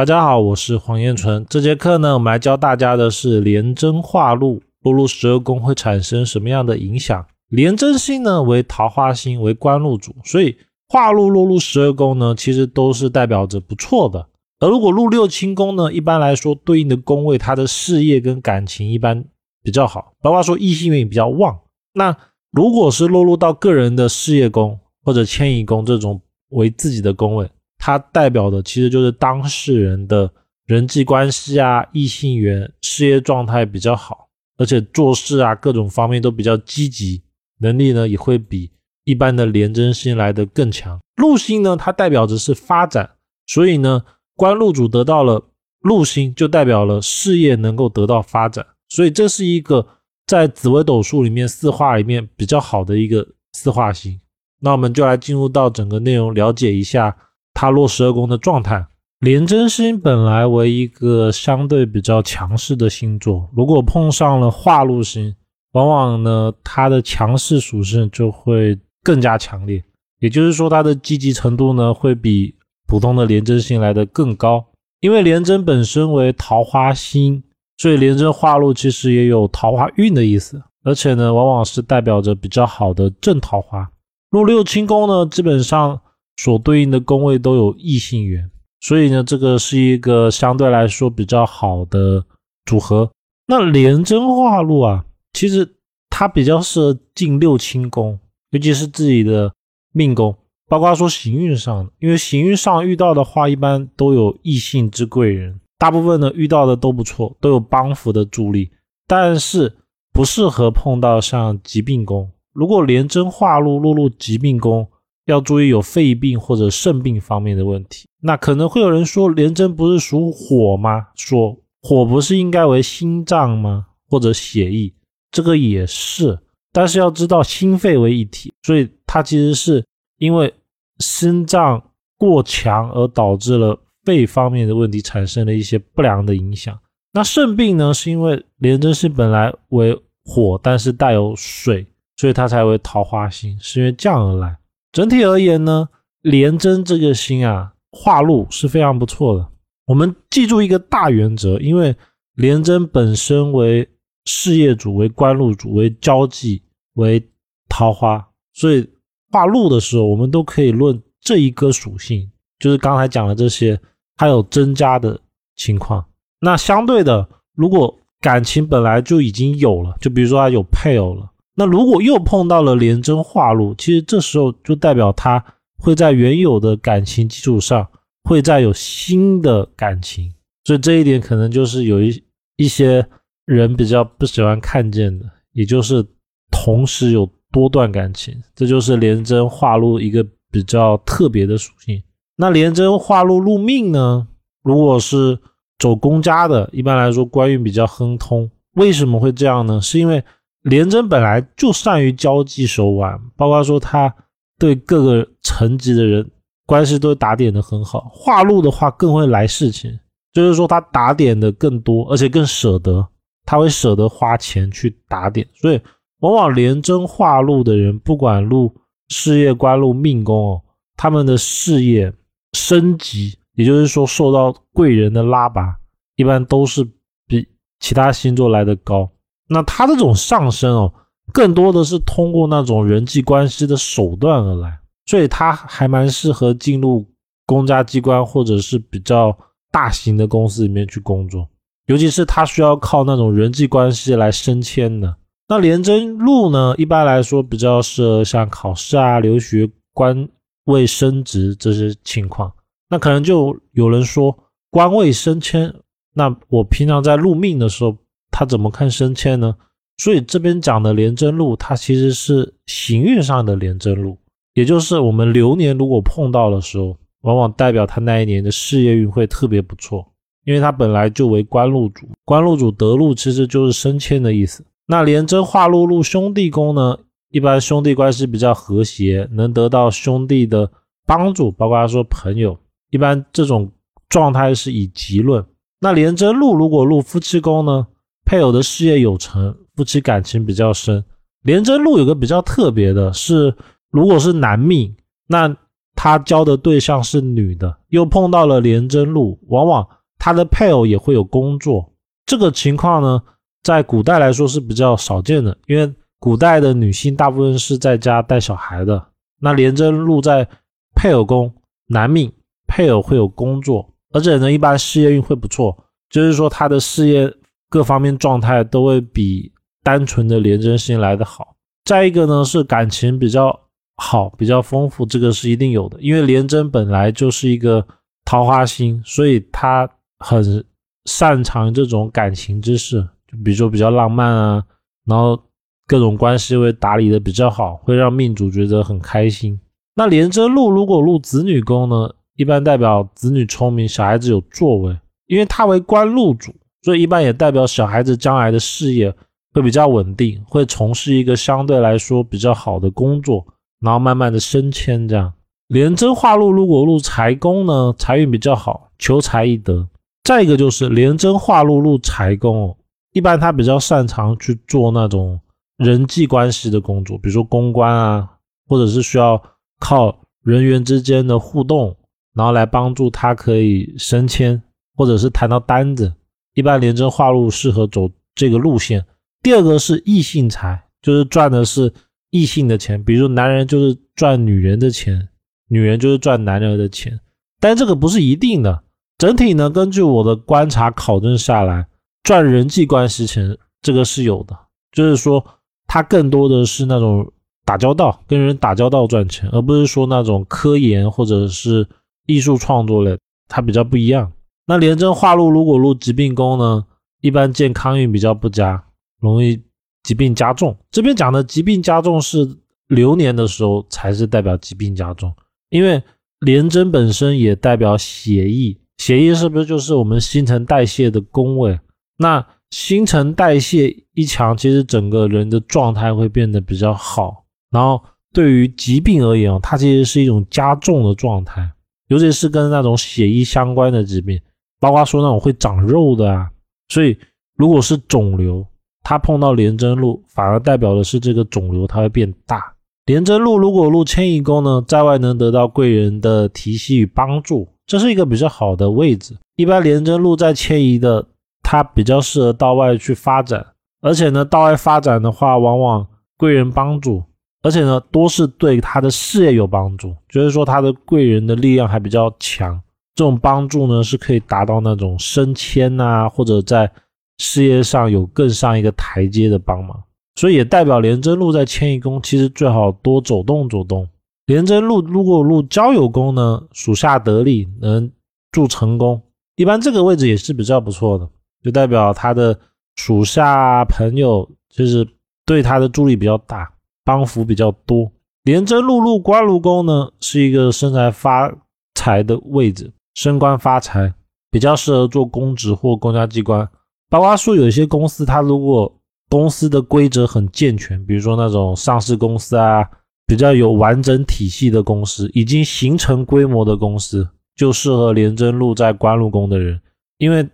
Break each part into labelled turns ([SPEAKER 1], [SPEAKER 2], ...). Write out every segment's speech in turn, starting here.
[SPEAKER 1] 大家好，我是黄彦纯。这节课呢，我们来教大家的是廉贞化禄，落入十二宫会产生什么样的影响？廉贞星呢为桃花星，为官禄主，所以化禄落入十二宫呢，其实都是代表着不错的。而如果入六亲宫呢，一般来说对应的宫位，他的事业跟感情一般比较好，包括说异性缘比较旺。那如果是落入到个人的事业宫或者迁移宫这种为自己的宫位。它代表的其实就是当事人的人际关系啊、异性缘、事业状态比较好，而且做事啊各种方面都比较积极，能力呢也会比一般的廉贞星来的更强。禄星呢，它代表着是发展，所以呢，官禄主得到了禄星，就代表了事业能够得到发展，所以这是一个在紫微斗数里面四化里面比较好的一个四化星。那我们就来进入到整个内容，了解一下。它落十二宫的状态，廉贞星本来为一个相对比较强势的星座，如果碰上了化禄星，往往呢它的强势属性就会更加强烈，也就是说它的积极程度呢会比普通的廉贞星来的更高。因为廉贞本身为桃花星，所以廉贞化禄其实也有桃花运的意思，而且呢往往是代表着比较好的正桃花。入六亲宫呢，基本上。所对应的宫位都有异性缘，所以呢，这个是一个相对来说比较好的组合。那廉贞化禄啊，其实它比较适合进六亲宫，尤其是自己的命宫，包括说行运上，因为行运上遇到的话，一般都有异性之贵人，大部分呢遇到的都不错，都有帮扶的助力，但是不适合碰到像疾病宫。如果廉贞化禄落入疾病宫，要注意有肺病或者肾病方面的问题。那可能会有人说，廉贞不是属火吗？说火不是应该为心脏吗？或者血液？这个也是，但是要知道心肺为一体，所以它其实是因为心脏过强而导致了肺方面的问题产生了一些不良的影响。那肾病呢，是因为廉贞是本来为火，但是带有水，所以它才为桃花星，是因为这样而来。整体而言呢，廉贞这个星啊，化禄是非常不错的。我们记住一个大原则，因为廉贞本身为事业主、为官禄主、为交际、为桃花，所以化禄的时候，我们都可以论这一个属性，就是刚才讲的这些，还有增加的情况。那相对的，如果感情本来就已经有了，就比如说他有配偶了。那如果又碰到了廉贞化禄，其实这时候就代表他会在原有的感情基础上，会再有新的感情，所以这一点可能就是有一一些人比较不喜欢看见的，也就是同时有多段感情，这就是廉贞化禄一个比较特别的属性。那廉贞化禄入命呢？如果是走公家的，一般来说官运比较亨通，为什么会这样呢？是因为。廉贞本来就善于交际手腕，包括说他对各个层级的人关系都打点的很好。化禄的话更会来事情，就是说他打点的更多，而且更舍得，他会舍得花钱去打点。所以往往廉贞化禄的人，不管入事业官禄命宫哦，他们的事业升级，也就是说受到贵人的拉拔，一般都是比其他星座来的高。那他这种上升哦，更多的是通过那种人际关系的手段而来，所以他还蛮适合进入公家机关或者是比较大型的公司里面去工作，尤其是他需要靠那种人际关系来升迁的。那廉贞禄呢，一般来说比较适合像考试啊、留学、官位升职这些情况。那可能就有人说官位升迁，那我平常在入命的时候。他怎么看升迁呢？所以这边讲的廉贞禄，它其实是行运上的廉贞禄，也就是我们流年如果碰到的时候，往往代表他那一年的事业运会特别不错，因为他本来就为官禄主，官禄主得禄其实就是升迁的意思。那廉贞化禄禄兄弟宫呢，一般兄弟关系比较和谐，能得到兄弟的帮助，包括他说朋友，一般这种状态是以吉论。那廉贞禄如果入夫妻宫呢？配偶的事业有成，夫妻感情比较深。廉贞禄有个比较特别的是，如果是男命，那他交的对象是女的，又碰到了廉贞禄，往往他的配偶也会有工作。这个情况呢，在古代来说是比较少见的，因为古代的女性大部分是在家带小孩的。那廉贞禄在配偶宫，男命配偶会有工作，而且呢，一般事业运会不错，就是说他的事业各方面状态都会比单纯的廉贞星来的好。再一个呢，是感情比较好，比较丰富，这个是一定有的，因为廉贞本来就是一个桃花星，所以他很擅长这种感情之事，就比如说比较浪漫啊，然后。各种关系会打理的比较好，会让命主觉得很开心。那廉贞禄如果入子女宫呢，一般代表子女聪明，小孩子有作为。因为他为官禄主，所以一般也代表小孩子将来的事业会比较稳定，会从事一个相对来说比较好的工作，然后慢慢的升迁。这样，廉贞化禄如果入财宫呢，财运比较好，求财易得。再一个就是廉贞化禄入财宫，一般他比较擅长去做那种。人际关系的工作，比如说公关啊，或者是需要靠人员之间的互动，然后来帮助他可以升迁，或者是谈到单子，一般廉贞化禄适合走这个路线。第二个是异性财，就是赚的是异性的钱，比如男人就是赚女人的钱，女人就是赚男人的钱，但这个不是一定的。整体呢，根据我的观察考证下来，赚人际关系钱这个是有的，就是说。他更多的是那种打交道，跟人打交道赚钱，而不是说那种科研或者是艺术创作类，它比较不一样。那廉贞化禄如果入疾病宫呢，一般健康运比较不佳，容易疾病加重。这边讲的疾病加重是流年的时候才是代表疾病加重，因为廉贞本身也代表血液，血液是不是就是我们新陈代谢的宫位？那新陈代谢一强，其实整个人的状态会变得比较好。然后对于疾病而言它其实是一种加重的状态，尤其是跟那种血液相关的疾病，包括说那种会长肉的啊。所以如果是肿瘤，它碰到廉贞禄，反而代表的是这个肿瘤它会变大。廉贞禄如果入迁移宫呢，在外能得到贵人的提携与帮助，这是一个比较好的位置。一般廉贞禄在迁移的。他比较适合到外去发展，而且呢，到外发展的话，往往贵人帮助，而且呢，多是对他的事业有帮助，就是说他的贵人的力量还比较强。这种帮助呢，是可以达到那种升迁啊，或者在事业上有更上一个台阶的帮忙。所以也代表廉贞禄在迁移宫，其实最好多走动走动。廉贞禄如果入交友宫呢，属下得力，能助成功，一般这个位置也是比较不错的。就代表他的属下朋友就是对他的助力比较大，帮扶比较多。廉贞禄入官禄宫呢，是一个生财发财的位置，升官发财比较适合做公职或公家机关。包括说有一些公司，它如果公司的规则很健全，比如说那种上市公司啊，比较有完整体系的公司，已经形成规模的公司，就适合廉贞禄在官禄宫的人，因为。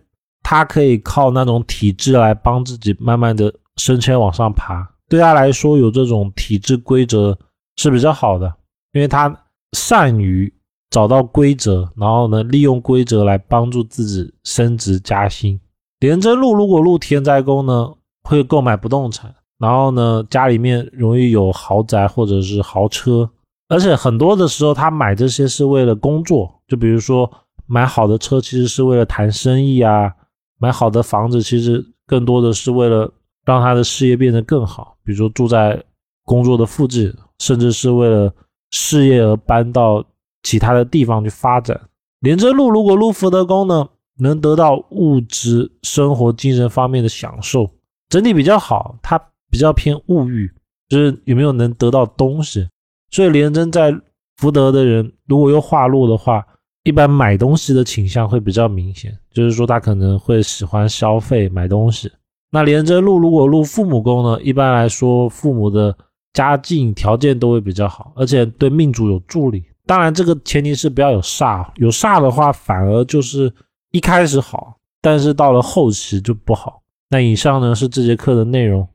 [SPEAKER 1] 他可以靠那种体制来帮自己慢慢的升迁往上爬，对他来说有这种体制规则是比较好的，因为他善于找到规则，然后呢利用规则来帮助自己升职加薪。廉贞路如果入田宅宫呢，会购买不动产，然后呢家里面容易有豪宅或者是豪车，而且很多的时候他买这些是为了工作，就比如说买好的车其实是为了谈生意啊。买好的房子，其实更多的是为了让他的事业变得更好，比如说住在工作的附近，甚至是为了事业而搬到其他的地方去发展。廉贞禄如果入福德宫呢，能得到物质生活、精神方面的享受，整体比较好。它比较偏物欲，就是有没有能得到东西。所以廉贞在福德的人，如果又化禄的话。一般买东西的倾向会比较明显，就是说他可能会喜欢消费买东西。那廉贞路如果入父母宫呢，一般来说父母的家境条件都会比较好，而且对命主有助力。当然这个前提是不要有煞，有煞的话反而就是一开始好，但是到了后期就不好。那以上呢是这节课的内容。